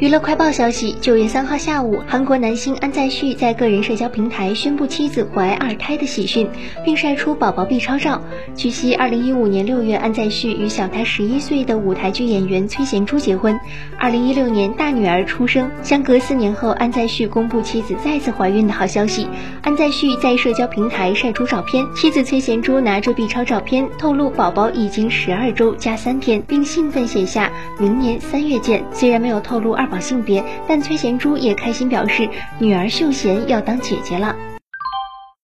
娱乐快报消息：九月三号下午，韩国男星安在旭在个人社交平台宣布妻子怀二胎的喜讯，并晒出宝宝 B 超照。据悉，二零一五年六月，安在旭与小他十一岁的舞台剧演员崔贤珠结婚。二零一六年，大女儿出生。相隔四年后，安在旭公布妻子再次怀孕的好消息。安在旭在社交平台晒出照片，妻子崔贤珠拿着 B 超照片，透露宝宝已经十二周加三天，并兴奋写下明年三月见。虽然没有透露二。宝性别，但崔贤珠也开心表示，女儿秀贤要当姐姐了。